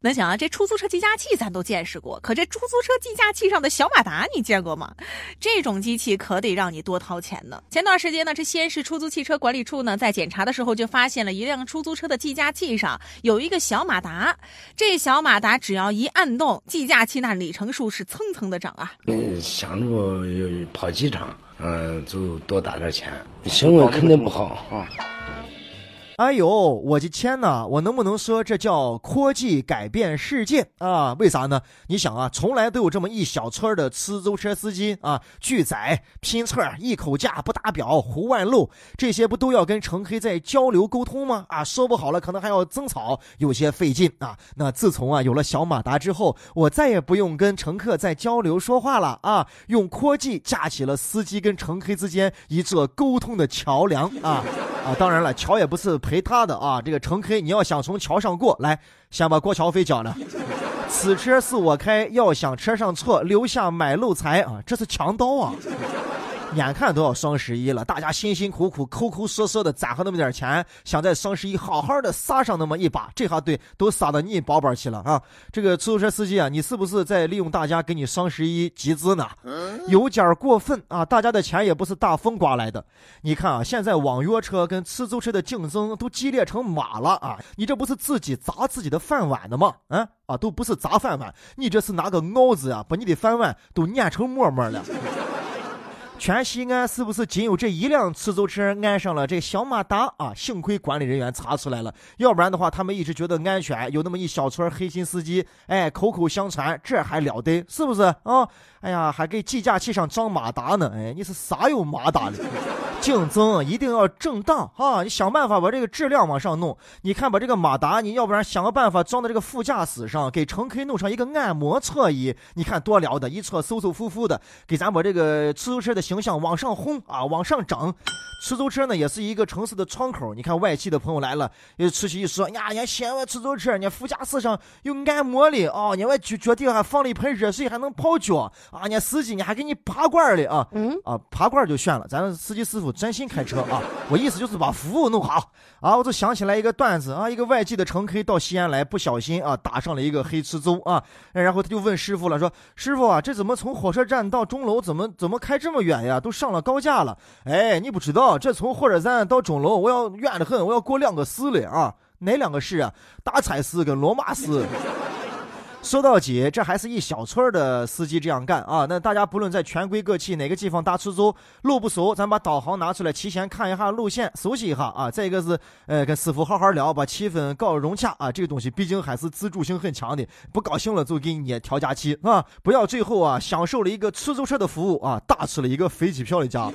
能想啊，这出租车计价器咱都见识过，可这出租车计价器上的小马达你见过吗？这种机器可得让你多掏钱呢。前段时间呢，这西安市出租汽车管理处呢在检查的时候就发现了一辆出租车的计价器上有一个小马达，这小马达只要一按动，计价器那里程数是蹭蹭的涨啊。嗯，想着跑机场，嗯，就多打点钱，行为肯定不好啊。哎呦，我的天呐！我能不能说这叫科技改变世界啊？为啥呢？你想啊，从来都有这么一小撮的出租车司机啊，拒载、拼车、一口价不打表、胡弯路，这些不都要跟乘客在交流沟通吗？啊，说不好了，可能还要争吵，有些费劲啊。那自从啊有了小马达之后，我再也不用跟乘客在交流说话了啊，用科技架起了司机跟乘客之间一座沟通的桥梁啊。啊，当然了，桥也不是陪他的啊。这个乘 K，，你要想从桥上过来，先把过桥费交了。此车是我开，要想车上错，留下买路财啊，这是强盗啊！眼看都要双十一了，大家辛辛苦苦、抠抠缩缩的攒上那么点钱，想在双十一好好的撒上那么一把，这下对都撒到你包包去了啊！这个出租车司机啊，你是不是在利用大家给你双十一集资呢？有点过分啊！大家的钱也不是大风刮来的。你看啊，现在网约车跟出租车的竞争都激烈成马了啊！你这不是自己砸自己的饭碗的吗？啊啊，都不是砸饭碗，你这是拿个鏊子啊，把你的饭碗都碾成沫沫了。全西安是不是仅有这一辆出租车安上了这小马达啊？幸亏管理人员查出来了，要不然的话，他们一直觉得安全，有那么一小撮黑心司机，哎，口口相传，这还了得？是不是啊？哎呀，还给计价器上装马达呢？哎，你是啥有马达的？竞争一定要正当啊！你想办法把这个质量往上弄。你看，把这个马达，你要不然想个办法装到这个副驾驶上，给乘客弄上一个按摩座椅，你看多了得！一坐舒舒服服的，给咱把这个出租车的形象往上轰啊，往上涨。出租车呢，也是一个城市的窗口。你看外地的朋友来了，又出去一说，呀，人西安出租车，人家副驾驶上有按摩的啊，人外脚脚底还放了一盆热水，还能泡脚啊，人家司机你还给你拔罐的啊，嗯啊，拔罐就炫了，咱司机师傅专心开车啊。我意思就是把服务弄好啊。我就想起来一个段子啊，一个外地的乘客到西安来，不小心啊打上了一个黑出租啊，然后他就问师傅了，说师傅啊，这怎么从火车站到钟楼怎么怎么开这么远哎呀？都上了高架了。哎，你不知道。这从火车站到钟楼，我要远得很，我要过两个市了啊！哪两个市啊？大差市跟罗马市。说到底，这还是一小撮的司机这样干啊！那大家不论在全国各地哪个地方打出租，路不熟，咱把导航拿出来，提前看一下路线，熟悉一下啊！再一个是，呃，跟师傅好好聊，把气氛搞融洽啊！这个东西毕竟还是自主性很强的，不高兴了就给你调价器啊！不要最后啊，享受了一个出租车的服务啊，大吃了一个飞机票的价。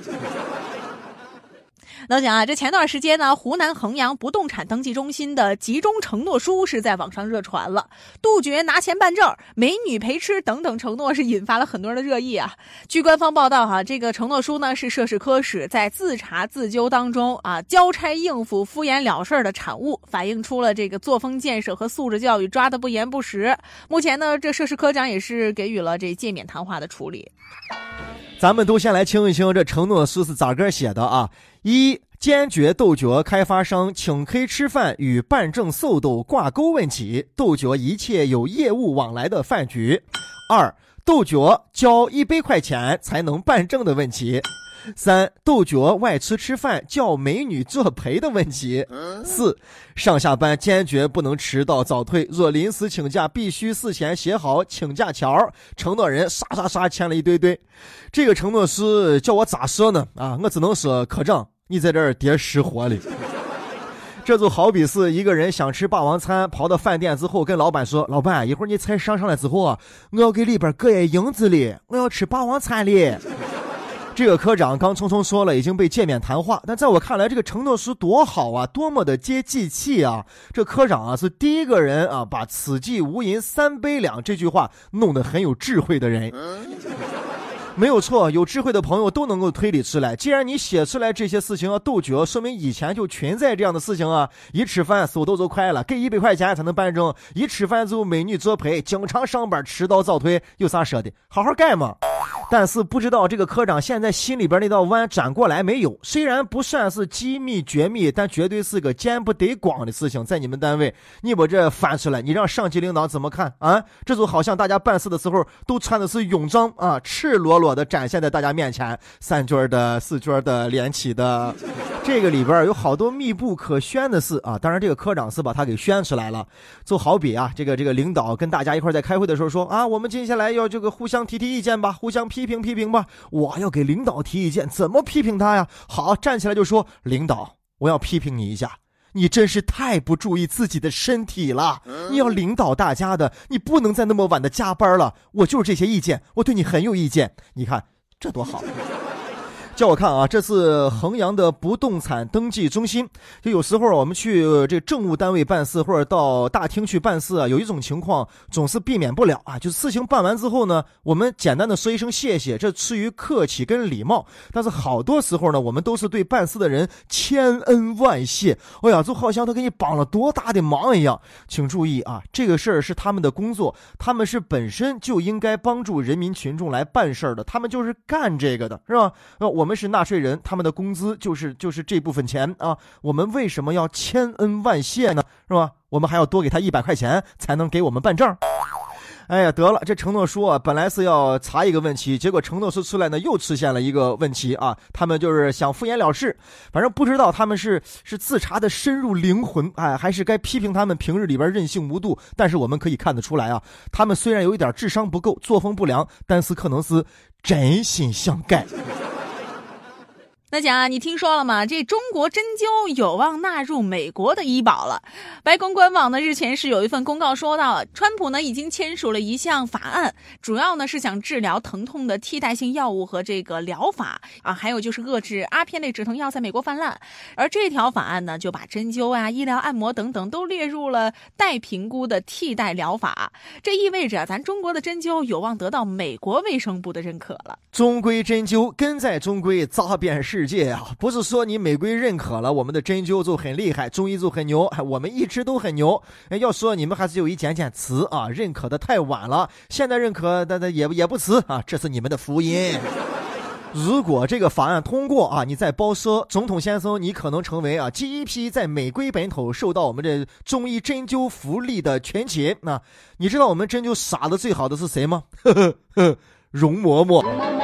老蒋啊，这前段时间呢，湖南衡阳不动产登记中心的集中承诺书是在网上热传了，杜绝拿钱办证、美女陪吃等等承诺，是引发了很多人的热议啊。据官方报道，哈，这个承诺书呢是涉事科室在自查自纠当中啊，交差应付、敷衍了事儿的产物，反映出了这个作风建设和素质教育抓的不严不实。目前呢，这涉事科长也是给予了这诫勉谈话的处理。咱们都先来听一听这承诺书是咋个写的啊？一、坚决杜绝开发商请客吃饭与办证速度挂钩问题，杜绝一切有业务往来的饭局；二、杜绝交一百块钱才能办证的问题。三、杜绝外出吃饭叫美女作陪的问题。四、上下班坚决不能迟到早退，若临时请假必须事前写好请假条。承诺人刷刷刷签了一堆堆。这个承诺是叫我咋说呢？啊，我只能说科长，你在这儿别失火了。这就好比是一个人想吃霸王餐，跑到饭店之后跟老板说：“老板，一会儿你菜上上来之后啊，我要给里边搁些银子哩，我要吃霸王餐哩。”这个科长刚匆匆说了已经被诫免谈话，但在我看来，这个承诺书多好啊，多么的接地气啊！这科长啊是第一个人啊，把“此际无银三杯两”这句话弄得很有智慧的人。没有错，有智慧的朋友都能够推理出来。既然你写出来这些事情要杜绝，说明以前就存在这样的事情啊！一吃饭手都就快了，给一百块钱才能办证；一吃饭就美女作陪，经常上班迟到早退，有啥说的？好好干嘛！但是不知道这个科长现在心里边那道弯转过来没有？虽然不算是机密绝密，但绝对是个见不得光的事情。在你们单位，你把这翻出来，你让上级领导怎么看啊？这就好像大家办事的时候都穿的是泳装啊，赤裸裸的展现在大家面前，三角的、四角的、连起的，这个里边有好多密不可宣的事啊。当然，这个科长是把他给宣出来了。就好比啊，这个这个领导跟大家一块在开会的时候说啊，我们接下来要这个互相提提意见吧，互相。批评批评吧，我要给领导提意见，怎么批评他呀？好，站起来就说：“领导，我要批评你一下，你真是太不注意自己的身体了。你要领导大家的，你不能再那么晚的加班了。我就是这些意见，我对你很有意见。你看这多好。”叫我看啊，这次衡阳的不动产登记中心，就有时候我们去这政务单位办事，或者到大厅去办事啊，有一种情况总是避免不了啊，就是事情办完之后呢，我们简单的说一声谢谢，这出于客气跟礼貌。但是好多时候呢，我们都是对办事的人千恩万谢，哎呀，就好像他给你帮了多大的忙一样。请注意啊，这个事儿是他们的工作，他们是本身就应该帮助人民群众来办事儿的，他们就是干这个的，是吧？那我。我们是纳税人，他们的工资就是就是这部分钱啊。我们为什么要千恩万谢呢？是吧？我们还要多给他一百块钱才能给我们办证。哎呀，得了，这承诺书啊，本来是要查一个问题，结果承诺书出来呢，又出现了一个问题啊。他们就是想敷衍了事，反正不知道他们是是自查的深入灵魂，哎，还是该批评他们平日里边任性无度。但是我们可以看得出来啊，他们虽然有一点智商不够，作风不良，但是可能是真心想改。那讲啊，你听说了吗？这中国针灸有望纳入美国的医保了。白宫官网呢日前是有一份公告说到，川普呢已经签署了一项法案，主要呢是想治疗疼痛的替代性药物和这个疗法啊，还有就是遏制阿片类止疼药在美国泛滥。而这条法案呢就把针灸啊、医疗按摩等等都列入了待评估的替代疗法。这意味着咱中国的针灸有望得到美国卫生部的认可了。中规针灸跟在中规，扎遍世。世界啊，不是说你美规认可了我们的针灸就很厉害，中医就很牛，我们一直都很牛。哎，要说你们还是有一点点迟啊，认可的太晚了。现在认可，但但也也不迟啊，这是你们的福音。如果这个法案通过啊，你再包说总统先生，你可能成为啊第一批在美规本土受到我们这中医针灸福利的全勤。那你知道我们针灸傻的最好的是谁吗？呵呵呵，容嬷嬷。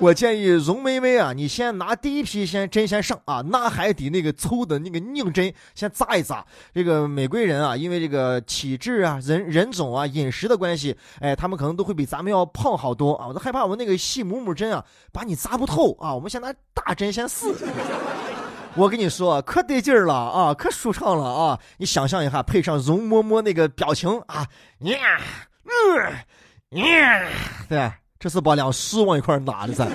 我建议容妹妹啊，你先拿第一批先针先上啊，拿海底那个粗的那个硬针先扎一扎。这个美国人啊，因为这个体质啊、人人种啊、饮食的关系，哎，他们可能都会比咱们要胖好多啊。我都害怕我们那个细母母针啊，把你扎不透啊。我们先拿大针先试。我跟你说，可得劲儿了啊，可舒畅了啊。你想象一下，配上容嬷嬷那个表情啊，呀，嗯，呀，对。这是把两尸往一块拿的噻，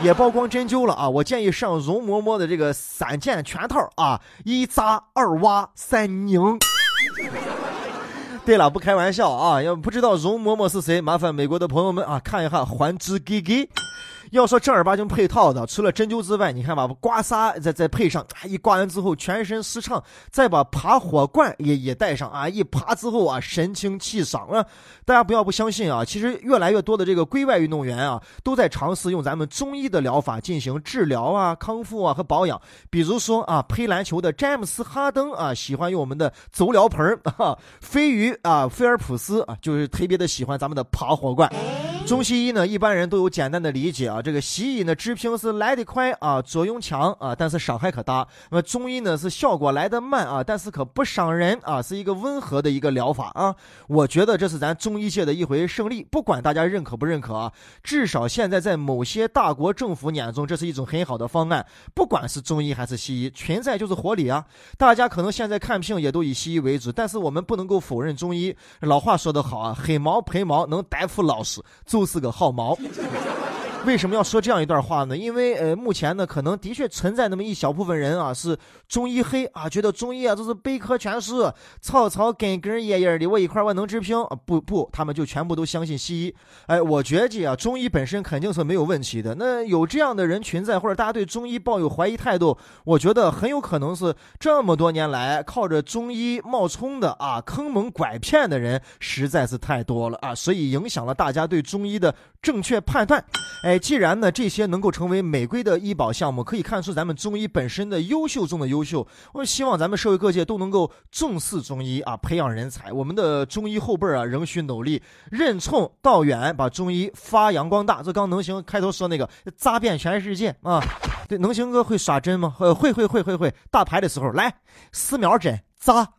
也曝光针灸了啊！我建议上容嬷嬷的这个散件全套啊，一扎二挖三拧。对了，不开玩笑啊！要不知道容嬷嬷是谁，麻烦美国的朋友们啊看一下《还珠格格》。要说正儿八经配套的，除了针灸之外，你看吧，刮痧再再配上，一刮完之后全身舒畅，再把爬火罐也也带上啊，一爬之后啊，神清气爽啊！大家不要不相信啊，其实越来越多的这个归外运动员啊，都在尝试用咱们中医的疗法进行治疗啊、康复啊和保养。比如说啊，配篮球的詹姆斯哈登啊，喜欢用我们的走疗盆儿啊；飞鱼啊，菲尔普斯啊，就是特别的喜欢咱们的爬火罐。中西医呢，一般人都有简单的理解啊。这个西医呢，治病是来得快啊，作用强啊，但是伤害可大。那么中医呢，是效果来得慢啊，但是可不伤人啊，是一个温和的一个疗法啊。我觉得这是咱中医界的一回胜利，不管大家认可不认可啊，至少现在在某些大国政府眼中，这是一种很好的方案。不管是中医还是西医，存在就是合理啊。大家可能现在看病也都以西医为主，但是我们不能够否认中医。老话说得好啊，黑毛赔毛能大夫老实。就是个好毛。为什么要说这样一段话呢？因为呃，目前呢，可能的确存在那么一小部分人啊，是中医黑啊，觉得中医啊都是百科全书，草草根根叶叶的，我一块我能治病啊。不不，他们就全部都相信西医。哎，我觉计啊，中医本身肯定是没有问题的。那有这样的人群在，或者大家对中医抱有怀疑态度，我觉得很有可能是这么多年来靠着中医冒充的啊，坑蒙拐骗的人实在是太多了啊，所以影响了大家对中医的正确判断。哎，既然呢这些能够成为美规的医保项目，可以看出咱们中医本身的优秀中的优秀。我希望咱们社会各界都能够重视中医啊，培养人才。我们的中医后辈啊，仍需努力，任重道远，把中医发扬光大。这刚能行开头说那个扎遍全世界啊！对，能行哥会耍针吗？呃，会会会会会。打牌的时候来四秒针扎。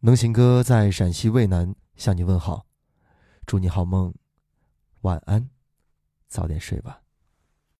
能行哥在陕西渭南向你问好。祝你好梦，晚安，早点睡吧。